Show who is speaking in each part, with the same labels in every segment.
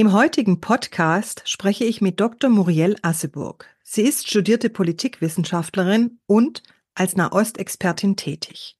Speaker 1: Im heutigen Podcast spreche ich mit Dr. Muriel Asseburg. Sie ist studierte Politikwissenschaftlerin und als Nahostexpertin tätig.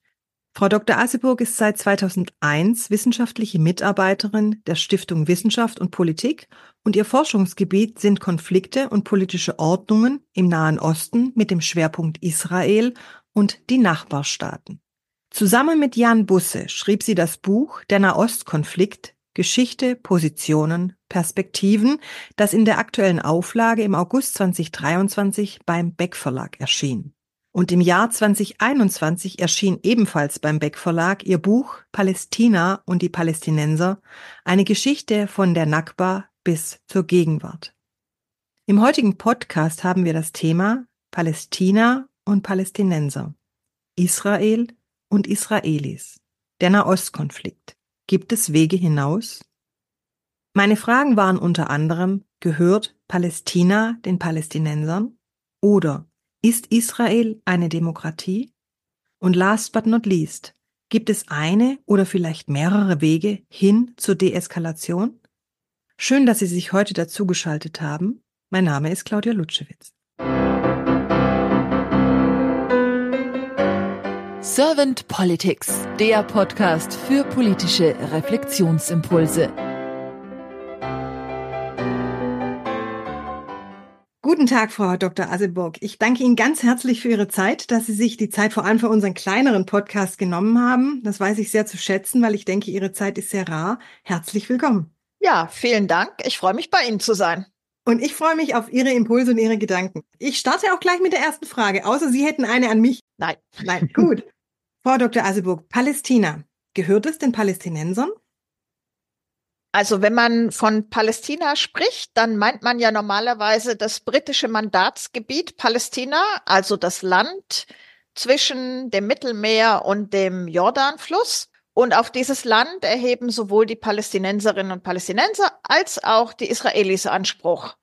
Speaker 1: Frau Dr. Asseburg ist seit 2001 wissenschaftliche Mitarbeiterin der Stiftung Wissenschaft und Politik und ihr Forschungsgebiet sind Konflikte und politische Ordnungen im Nahen Osten mit dem Schwerpunkt Israel und die Nachbarstaaten. Zusammen mit Jan Busse schrieb sie das Buch Der Nahostkonflikt Geschichte, Positionen, Perspektiven, das in der aktuellen Auflage im August 2023 beim Beck Verlag erschien. Und im Jahr 2021 erschien ebenfalls beim Beck Verlag ihr Buch Palästina und die Palästinenser, eine Geschichte von der Nakba bis zur Gegenwart. Im heutigen Podcast haben wir das Thema Palästina und Palästinenser, Israel und Israelis, der Nahostkonflikt. Gibt es Wege hinaus? Meine Fragen waren unter anderem, gehört Palästina den Palästinensern? Oder ist Israel eine Demokratie? Und last but not least, gibt es eine oder vielleicht mehrere Wege hin zur Deeskalation? Schön, dass Sie sich heute dazugeschaltet haben. Mein Name ist Claudia Lutschewitz.
Speaker 2: Servant Politics, der Podcast für politische Reflexionsimpulse.
Speaker 1: Guten Tag, Frau Dr. Asseburg. Ich danke Ihnen ganz herzlich für Ihre Zeit, dass Sie sich die Zeit vor allem für unseren kleineren Podcast genommen haben. Das weiß ich sehr zu schätzen, weil ich denke, Ihre Zeit ist sehr rar. Herzlich willkommen.
Speaker 3: Ja, vielen Dank. Ich freue mich, bei Ihnen zu sein.
Speaker 1: Und ich freue mich auf Ihre Impulse und Ihre Gedanken. Ich starte auch gleich mit der ersten Frage, außer Sie hätten eine an mich.
Speaker 3: Nein.
Speaker 1: Nein, gut. Frau Dr. Asseburg, Palästina. Gehört es den Palästinensern?
Speaker 3: Also wenn man von Palästina spricht, dann meint man ja normalerweise das britische Mandatsgebiet Palästina, also das Land zwischen dem Mittelmeer und dem Jordanfluss. Und auf dieses Land erheben sowohl die Palästinenserinnen und Palästinenser als auch die Israelis Anspruch.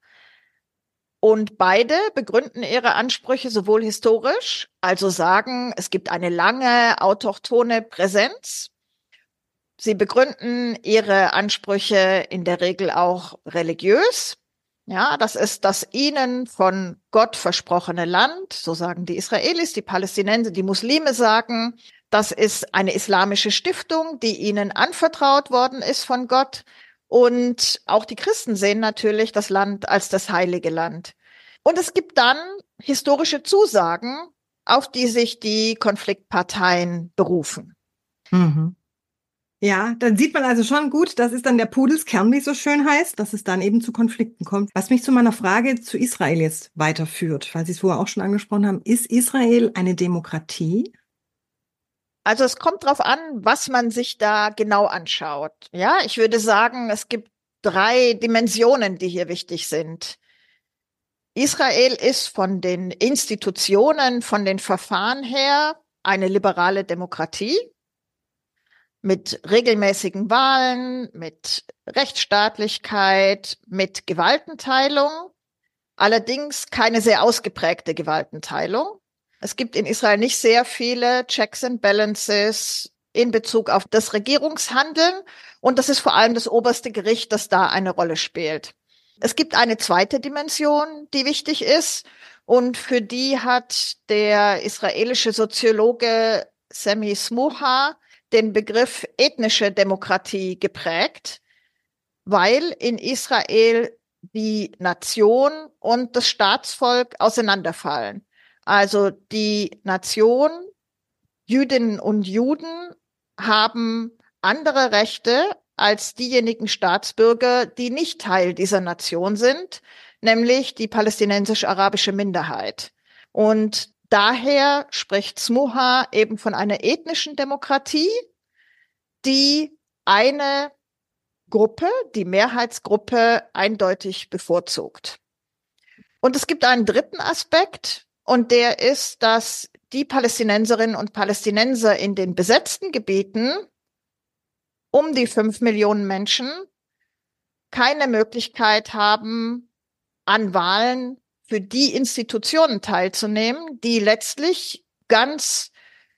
Speaker 3: Und beide begründen ihre Ansprüche sowohl historisch, also sagen, es gibt eine lange autochtone Präsenz. Sie begründen ihre Ansprüche in der Regel auch religiös. Ja, das ist das ihnen von Gott versprochene Land, so sagen die Israelis, die Palästinenser, die Muslime sagen, das ist eine islamische Stiftung, die ihnen anvertraut worden ist von Gott. Und auch die Christen sehen natürlich das Land als das heilige Land. Und es gibt dann historische Zusagen, auf die sich die Konfliktparteien berufen.
Speaker 1: Mhm. Ja, dann sieht man also schon gut, das ist dann der Pudelskern, wie es so schön heißt, dass es dann eben zu Konflikten kommt. Was mich zu meiner Frage zu Israel jetzt weiterführt, weil Sie es vorher auch schon angesprochen haben, ist Israel eine Demokratie?
Speaker 3: Also es kommt darauf an, was man sich da genau anschaut. Ja, ich würde sagen, es gibt drei Dimensionen, die hier wichtig sind. Israel ist von den Institutionen, von den Verfahren her eine liberale Demokratie mit regelmäßigen Wahlen, mit Rechtsstaatlichkeit, mit Gewaltenteilung, allerdings keine sehr ausgeprägte Gewaltenteilung. Es gibt in Israel nicht sehr viele Checks and Balances in Bezug auf das Regierungshandeln. Und das ist vor allem das oberste Gericht, das da eine Rolle spielt. Es gibt eine zweite Dimension, die wichtig ist. Und für die hat der israelische Soziologe Semi Smuha den Begriff ethnische Demokratie geprägt, weil in Israel die Nation und das Staatsvolk auseinanderfallen. Also die Nation, Jüdinnen und Juden haben andere Rechte als diejenigen Staatsbürger, die nicht Teil dieser Nation sind, nämlich die palästinensisch-arabische Minderheit. Und daher spricht Smuha eben von einer ethnischen Demokratie, die eine Gruppe, die Mehrheitsgruppe eindeutig bevorzugt. Und es gibt einen dritten Aspekt, und der ist, dass die Palästinenserinnen und Palästinenser in den besetzten Gebieten um die fünf Millionen Menschen keine Möglichkeit haben, an Wahlen für die Institutionen teilzunehmen, die letztlich ganz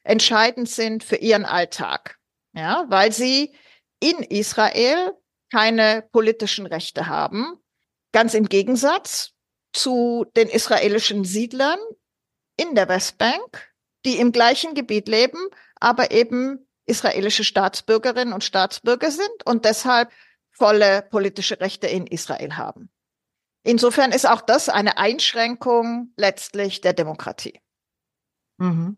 Speaker 3: entscheidend sind für ihren Alltag. Ja, weil sie in Israel keine politischen Rechte haben. Ganz im Gegensatz zu den israelischen Siedlern in der Westbank, die im gleichen Gebiet leben, aber eben israelische Staatsbürgerinnen und Staatsbürger sind und deshalb volle politische Rechte in Israel haben. Insofern ist auch das eine Einschränkung letztlich der Demokratie.
Speaker 1: Mhm.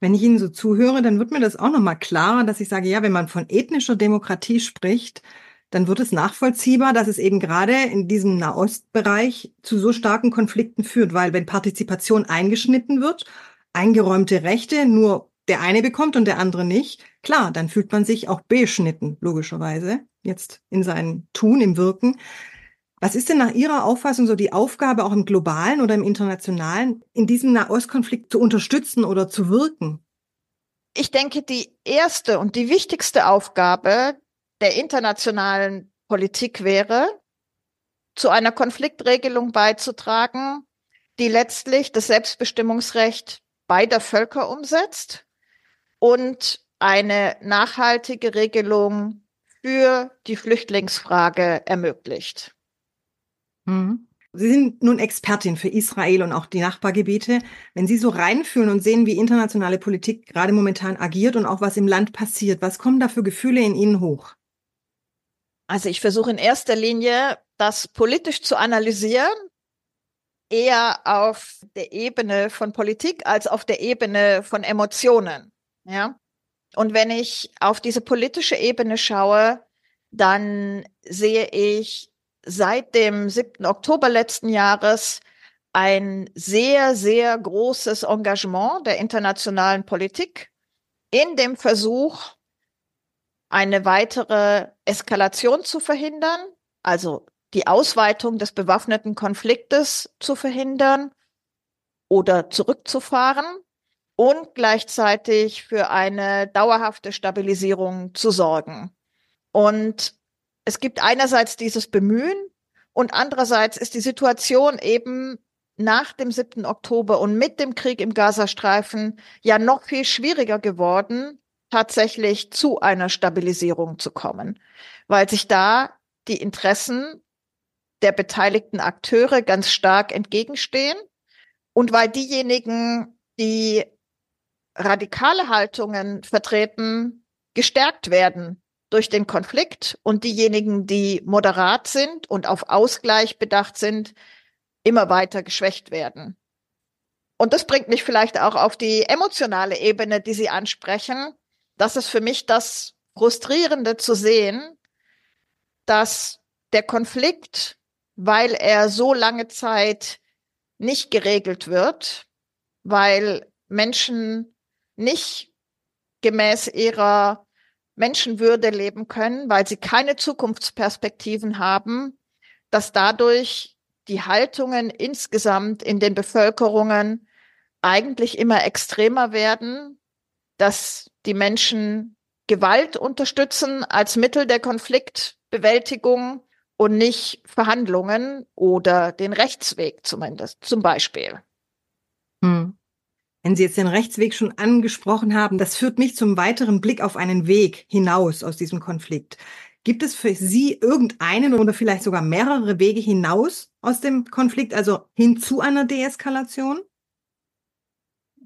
Speaker 1: Wenn ich Ihnen so zuhöre, dann wird mir das auch nochmal klarer, dass ich sage, ja, wenn man von ethnischer Demokratie spricht, dann wird es nachvollziehbar, dass es eben gerade in diesem Nahostbereich zu so starken Konflikten führt, weil wenn Partizipation eingeschnitten wird, eingeräumte Rechte nur der eine bekommt und der andere nicht, klar, dann fühlt man sich auch beschnitten, logischerweise, jetzt in seinem Tun, im Wirken. Was ist denn nach Ihrer Auffassung so die Aufgabe auch im globalen oder im internationalen, in diesem Nahostkonflikt zu unterstützen oder zu wirken?
Speaker 3: Ich denke, die erste und die wichtigste Aufgabe der internationalen Politik wäre, zu einer Konfliktregelung beizutragen, die letztlich das Selbstbestimmungsrecht beider Völker umsetzt und eine nachhaltige Regelung für die Flüchtlingsfrage ermöglicht.
Speaker 1: Mhm. Sie sind nun Expertin für Israel und auch die Nachbargebiete. Wenn Sie so reinfühlen und sehen, wie internationale Politik gerade momentan agiert und auch was im Land passiert, was kommen da für Gefühle in Ihnen hoch?
Speaker 3: Also ich versuche in erster Linie, das politisch zu analysieren, eher auf der Ebene von Politik als auf der Ebene von Emotionen. Ja. Und wenn ich auf diese politische Ebene schaue, dann sehe ich seit dem 7. Oktober letzten Jahres ein sehr, sehr großes Engagement der internationalen Politik in dem Versuch, eine weitere Eskalation zu verhindern, also die Ausweitung des bewaffneten Konfliktes zu verhindern oder zurückzufahren und gleichzeitig für eine dauerhafte Stabilisierung zu sorgen. Und es gibt einerseits dieses Bemühen und andererseits ist die Situation eben nach dem 7. Oktober und mit dem Krieg im Gazastreifen ja noch viel schwieriger geworden, tatsächlich zu einer Stabilisierung zu kommen, weil sich da die Interessen der beteiligten Akteure ganz stark entgegenstehen und weil diejenigen, die radikale Haltungen vertreten, gestärkt werden durch den Konflikt und diejenigen, die moderat sind und auf Ausgleich bedacht sind, immer weiter geschwächt werden. Und das bringt mich vielleicht auch auf die emotionale Ebene, die Sie ansprechen. Das ist für mich das Frustrierende zu sehen, dass der Konflikt, weil er so lange Zeit nicht geregelt wird, weil Menschen nicht gemäß ihrer Menschenwürde leben können, weil sie keine Zukunftsperspektiven haben, dass dadurch die Haltungen insgesamt in den Bevölkerungen eigentlich immer extremer werden, dass die Menschen Gewalt unterstützen als Mittel der Konfliktbewältigung und nicht Verhandlungen oder den Rechtsweg zumindest, zum Beispiel.
Speaker 1: Hm. Wenn Sie jetzt den Rechtsweg schon angesprochen haben, das führt mich zum weiteren Blick auf einen Weg hinaus aus diesem Konflikt. Gibt es für Sie irgendeinen oder vielleicht sogar mehrere Wege hinaus aus dem Konflikt, also hin zu einer Deeskalation?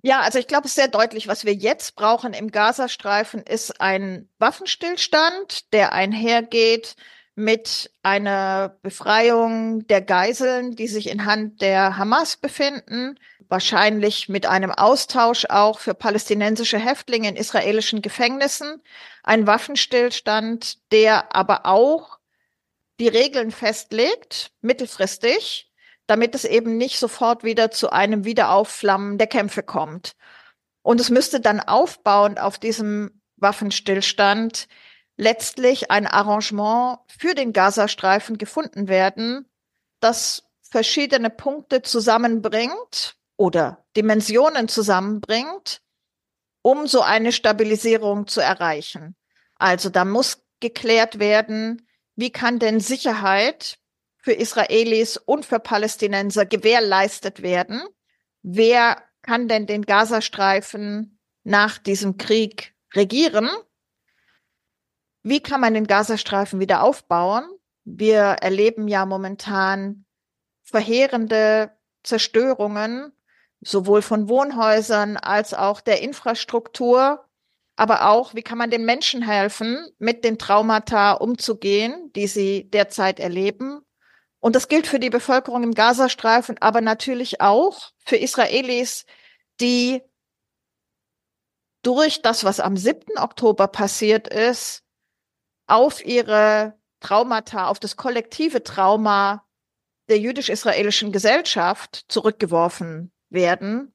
Speaker 3: Ja, also ich glaube, es ist sehr deutlich, was wir jetzt brauchen im Gazastreifen, ist ein Waffenstillstand, der einhergeht mit einer Befreiung der Geiseln, die sich in Hand der Hamas befinden, wahrscheinlich mit einem Austausch auch für palästinensische Häftlinge in israelischen Gefängnissen, ein Waffenstillstand, der aber auch die Regeln festlegt, mittelfristig, damit es eben nicht sofort wieder zu einem Wiederaufflammen der Kämpfe kommt. Und es müsste dann aufbauend auf diesem Waffenstillstand letztlich ein Arrangement für den Gazastreifen gefunden werden, das verschiedene Punkte zusammenbringt, oder Dimensionen zusammenbringt, um so eine Stabilisierung zu erreichen. Also da muss geklärt werden, wie kann denn Sicherheit für Israelis und für Palästinenser gewährleistet werden? Wer kann denn den Gazastreifen nach diesem Krieg regieren? Wie kann man den Gazastreifen wieder aufbauen? Wir erleben ja momentan verheerende Zerstörungen, sowohl von Wohnhäusern als auch der Infrastruktur, aber auch, wie kann man den Menschen helfen, mit den Traumata umzugehen, die sie derzeit erleben. Und das gilt für die Bevölkerung im Gazastreifen, aber natürlich auch für Israelis, die durch das, was am 7. Oktober passiert ist, auf ihre Traumata, auf das kollektive Trauma der jüdisch-israelischen Gesellschaft zurückgeworfen werden.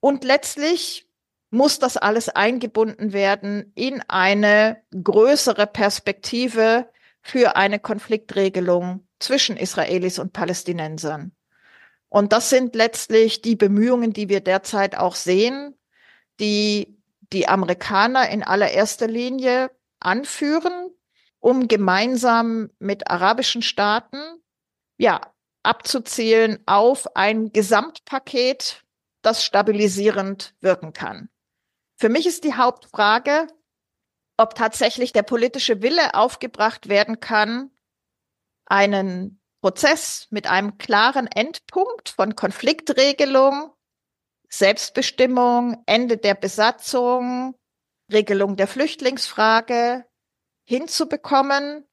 Speaker 3: Und letztlich muss das alles eingebunden werden in eine größere Perspektive für eine Konfliktregelung zwischen Israelis und Palästinensern. Und das sind letztlich die Bemühungen, die wir derzeit auch sehen, die die Amerikaner in allererster Linie anführen, um gemeinsam mit arabischen Staaten ja abzuzielen auf ein Gesamtpaket, das stabilisierend wirken kann. Für mich ist die Hauptfrage, ob tatsächlich der politische Wille aufgebracht werden kann, einen Prozess mit einem klaren Endpunkt von Konfliktregelung, Selbstbestimmung, Ende der Besatzung, Regelung der Flüchtlingsfrage hinzubekommen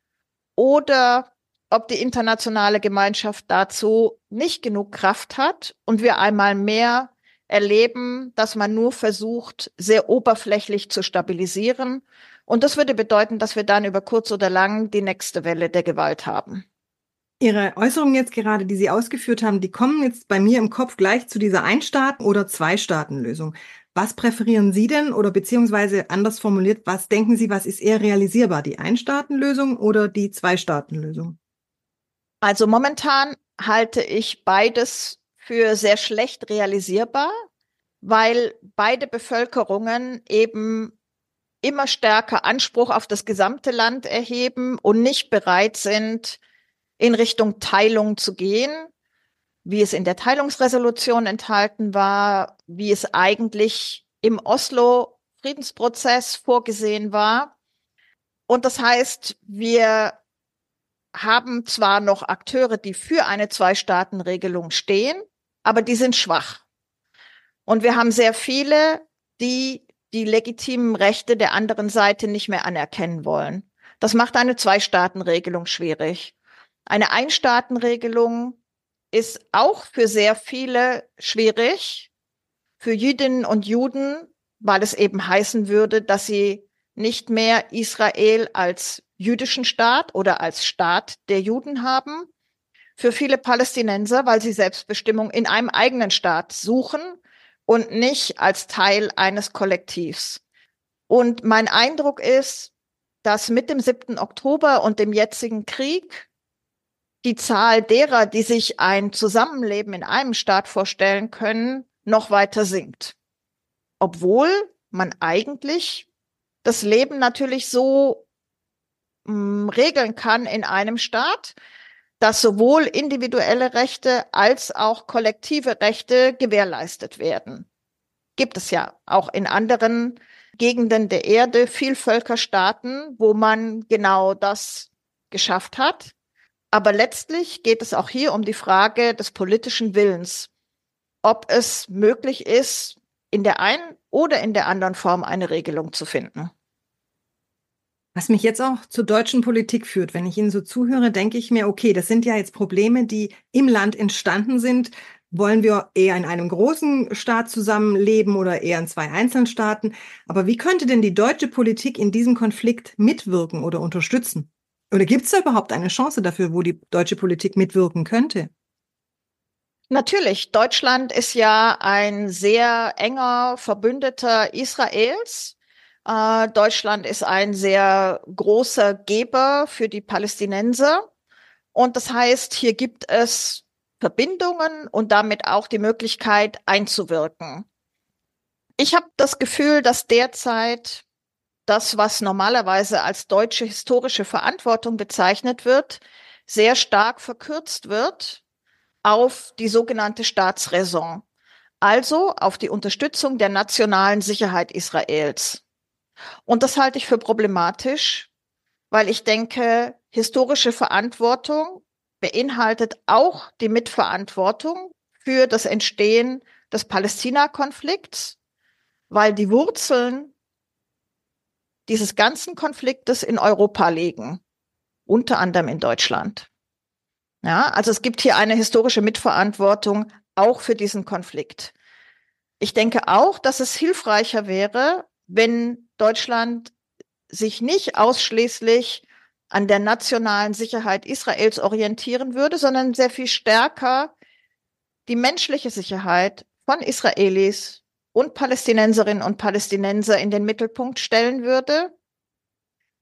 Speaker 3: oder ob die internationale Gemeinschaft dazu nicht genug Kraft hat und wir einmal mehr erleben, dass man nur versucht, sehr oberflächlich zu stabilisieren. Und das würde bedeuten, dass wir dann über kurz oder lang die nächste Welle der Gewalt haben.
Speaker 1: Ihre Äußerungen jetzt gerade, die Sie ausgeführt haben, die kommen jetzt bei mir im Kopf gleich zu dieser Ein-Staaten- oder Zwei-Staaten-Lösung. Was präferieren Sie denn? Oder beziehungsweise anders formuliert, was denken Sie, was ist eher realisierbar, die Ein-Staaten-Lösung oder die Zwei-Staaten-Lösung?
Speaker 3: Also momentan halte ich beides für sehr schlecht realisierbar, weil beide Bevölkerungen eben immer stärker Anspruch auf das gesamte Land erheben und nicht bereit sind, in Richtung Teilung zu gehen, wie es in der Teilungsresolution enthalten war, wie es eigentlich im Oslo Friedensprozess vorgesehen war. Und das heißt, wir haben zwar noch Akteure, die für eine Zwei-Staaten-Regelung stehen, aber die sind schwach. Und wir haben sehr viele, die die legitimen Rechte der anderen Seite nicht mehr anerkennen wollen. Das macht eine Zwei-Staaten-Regelung schwierig. Eine Einstaatenregelung ist auch für sehr viele schwierig, für Jüdinnen und Juden, weil es eben heißen würde, dass sie nicht mehr Israel als jüdischen Staat oder als Staat der Juden haben. Für viele Palästinenser, weil sie Selbstbestimmung in einem eigenen Staat suchen und nicht als Teil eines Kollektivs. Und mein Eindruck ist, dass mit dem 7. Oktober und dem jetzigen Krieg die Zahl derer, die sich ein Zusammenleben in einem Staat vorstellen können, noch weiter sinkt. Obwohl man eigentlich das Leben natürlich so mh, mm, regeln kann in einem Staat, dass sowohl individuelle Rechte als auch kollektive Rechte gewährleistet werden. Gibt es ja auch in anderen Gegenden der Erde, Vielvölkerstaaten, wo man genau das geschafft hat. Aber letztlich geht es auch hier um die Frage des politischen Willens, ob es möglich ist, in der einen oder in der anderen Form eine Regelung zu finden.
Speaker 1: Was mich jetzt auch zur deutschen Politik führt, wenn ich Ihnen so zuhöre, denke ich mir, okay, das sind ja jetzt Probleme, die im Land entstanden sind. Wollen wir eher in einem großen Staat zusammenleben oder eher in zwei einzelnen Staaten? Aber wie könnte denn die deutsche Politik in diesem Konflikt mitwirken oder unterstützen? Oder gibt es da überhaupt eine Chance dafür, wo die deutsche Politik mitwirken könnte?
Speaker 3: Natürlich, Deutschland ist ja ein sehr enger Verbündeter Israels. Äh, Deutschland ist ein sehr großer Geber für die Palästinenser. Und das heißt, hier gibt es Verbindungen und damit auch die Möglichkeit einzuwirken. Ich habe das Gefühl, dass derzeit das, was normalerweise als deutsche historische Verantwortung bezeichnet wird, sehr stark verkürzt wird auf die sogenannte Staatsräson, also auf die Unterstützung der nationalen Sicherheit Israels. Und das halte ich für problematisch, weil ich denke, historische Verantwortung beinhaltet auch die Mitverantwortung für das Entstehen des Palästina-Konflikts, weil die Wurzeln dieses ganzen Konfliktes in Europa liegen, unter anderem in Deutschland. Ja, also es gibt hier eine historische Mitverantwortung auch für diesen Konflikt. Ich denke auch, dass es hilfreicher wäre, wenn Deutschland sich nicht ausschließlich an der nationalen Sicherheit Israels orientieren würde, sondern sehr viel stärker die menschliche Sicherheit von Israelis und Palästinenserinnen und Palästinenser in den Mittelpunkt stellen würde.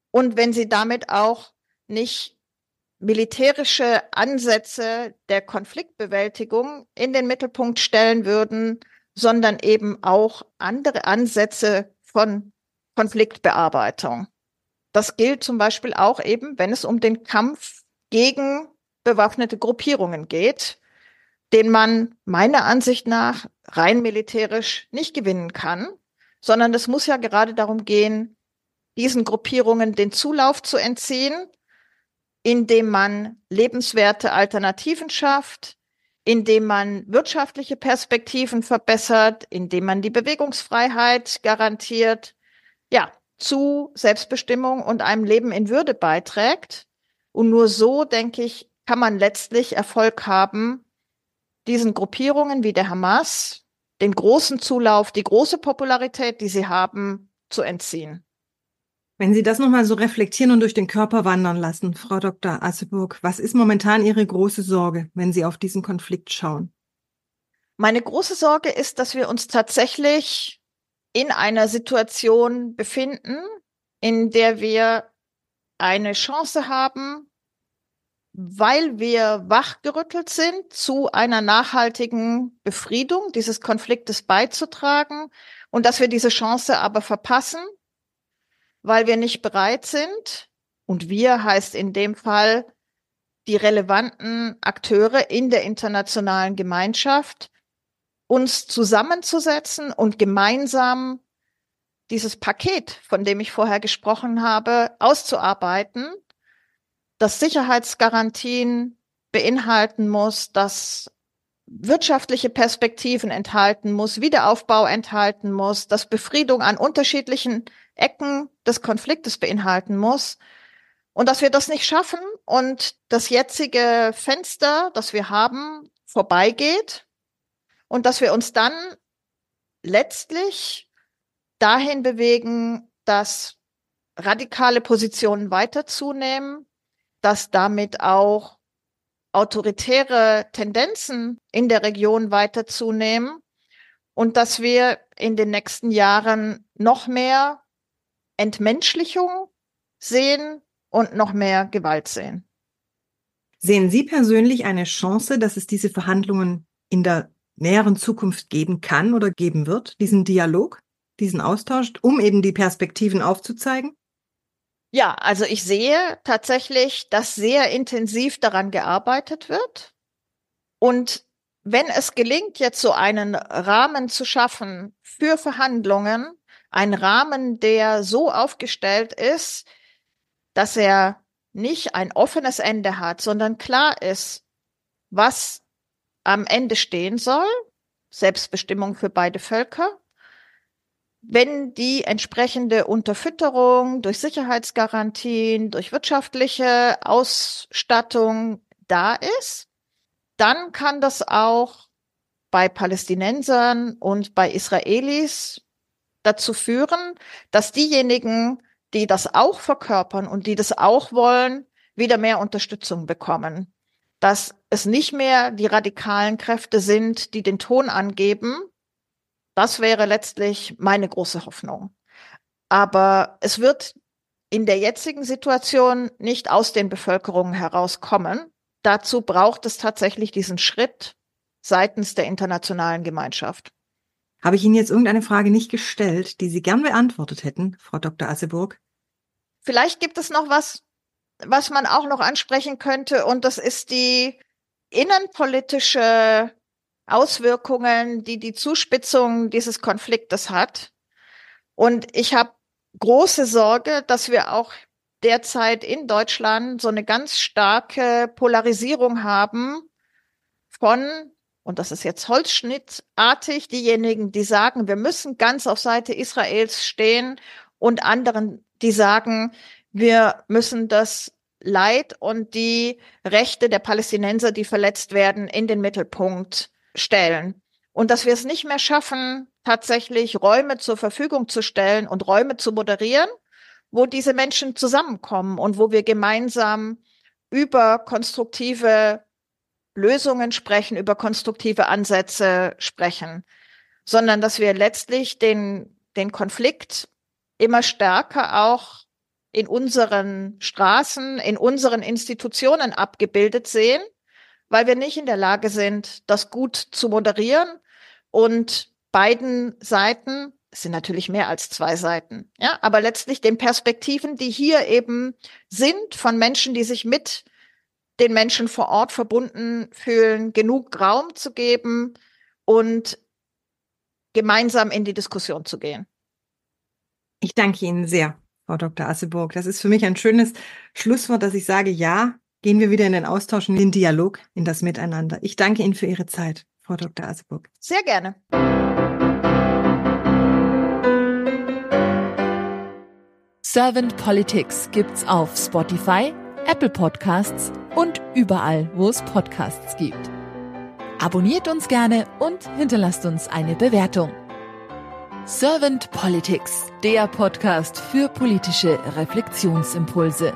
Speaker 3: Und wenn sie damit auch nicht militärische Ansätze der Konfliktbewältigung in den Mittelpunkt stellen würden, sondern eben auch andere Ansätze von Konfliktbearbeitung. Das gilt zum Beispiel auch eben, wenn es um den Kampf gegen bewaffnete Gruppierungen geht, den man meiner Ansicht nach rein militärisch nicht gewinnen kann, sondern es muss ja gerade darum gehen, diesen Gruppierungen den Zulauf zu entziehen, indem man lebenswerte Alternativen schafft, indem man wirtschaftliche Perspektiven verbessert, indem man die Bewegungsfreiheit garantiert, ja, zu Selbstbestimmung und einem Leben in Würde beiträgt. Und nur so, denke ich, kann man letztlich Erfolg haben, diesen Gruppierungen wie der Hamas den großen Zulauf, die große Popularität, die sie haben, zu entziehen.
Speaker 1: Wenn Sie das nochmal so reflektieren und durch den Körper wandern lassen, Frau Dr. Asseburg, was ist momentan Ihre große Sorge, wenn Sie auf diesen Konflikt schauen?
Speaker 3: Meine große Sorge ist, dass wir uns tatsächlich in einer Situation befinden, in der wir eine Chance haben, weil wir wachgerüttelt sind, zu einer nachhaltigen Befriedung dieses Konfliktes beizutragen und dass wir diese Chance aber verpassen, weil wir nicht bereit sind, und wir heißt in dem Fall die relevanten Akteure in der internationalen Gemeinschaft, uns zusammenzusetzen und gemeinsam dieses Paket, von dem ich vorher gesprochen habe, auszuarbeiten, das Sicherheitsgarantien beinhalten muss, das wirtschaftliche Perspektiven enthalten muss, Wiederaufbau enthalten muss, das Befriedung an unterschiedlichen Ecken des Konfliktes beinhalten muss und dass wir das nicht schaffen und das jetzige Fenster, das wir haben, vorbeigeht und dass wir uns dann letztlich dahin bewegen, dass radikale Positionen weiter zunehmen, dass damit auch autoritäre Tendenzen in der Region weiter zunehmen und dass wir in den nächsten Jahren noch mehr Entmenschlichung sehen und noch mehr Gewalt sehen.
Speaker 1: Sehen Sie persönlich eine Chance, dass es diese Verhandlungen in der näheren Zukunft geben kann oder geben wird, diesen Dialog, diesen Austausch, um eben die Perspektiven aufzuzeigen?
Speaker 3: Ja, also ich sehe tatsächlich, dass sehr intensiv daran gearbeitet wird. Und wenn es gelingt, jetzt so einen Rahmen zu schaffen für Verhandlungen, ein Rahmen, der so aufgestellt ist, dass er nicht ein offenes Ende hat, sondern klar ist, was am Ende stehen soll, Selbstbestimmung für beide Völker, wenn die entsprechende Unterfütterung durch Sicherheitsgarantien, durch wirtschaftliche Ausstattung da ist, dann kann das auch bei Palästinensern und bei Israelis dazu führen, dass diejenigen, die das auch verkörpern und die das auch wollen, wieder mehr Unterstützung bekommen. Dass es nicht mehr die radikalen Kräfte sind, die den Ton angeben, das wäre letztlich meine große Hoffnung. Aber es wird in der jetzigen Situation nicht aus den Bevölkerungen herauskommen. Dazu braucht es tatsächlich diesen Schritt seitens der internationalen Gemeinschaft.
Speaker 1: Habe ich Ihnen jetzt irgendeine Frage nicht gestellt, die Sie gern beantwortet hätten, Frau Dr. Asseburg?
Speaker 3: Vielleicht gibt es noch was, was man auch noch ansprechen könnte, und das ist die innenpolitische Auswirkungen, die die Zuspitzung dieses Konfliktes hat. Und ich habe große Sorge, dass wir auch derzeit in Deutschland so eine ganz starke Polarisierung haben von, und das ist jetzt holzschnittartig, diejenigen, die sagen, wir müssen ganz auf Seite Israels stehen und anderen, die sagen, wir müssen das Leid und die Rechte der Palästinenser, die verletzt werden, in den Mittelpunkt stellen. Und dass wir es nicht mehr schaffen, tatsächlich Räume zur Verfügung zu stellen und Räume zu moderieren, wo diese Menschen zusammenkommen und wo wir gemeinsam über konstruktive Lösungen sprechen, über konstruktive Ansätze sprechen, sondern dass wir letztlich den, den Konflikt immer stärker auch in unseren Straßen, in unseren Institutionen abgebildet sehen, weil wir nicht in der Lage sind, das gut zu moderieren und beiden Seiten, es sind natürlich mehr als zwei Seiten, ja, aber letztlich den Perspektiven, die hier eben sind von Menschen, die sich mit den Menschen vor Ort verbunden fühlen, genug Raum zu geben und gemeinsam in die Diskussion zu gehen.
Speaker 1: Ich danke Ihnen sehr, Frau Dr. Asseburg. Das ist für mich ein schönes Schlusswort, dass ich sage, ja, gehen wir wieder in den Austausch, in den Dialog, in das Miteinander. Ich danke Ihnen für Ihre Zeit, Frau Dr. Asseburg.
Speaker 3: Sehr gerne.
Speaker 2: Servant Politics gibt's auf Spotify, Apple Podcasts und überall, wo es Podcasts gibt. Abonniert uns gerne und hinterlasst uns eine Bewertung. Servant Politics, der Podcast für politische Reflexionsimpulse.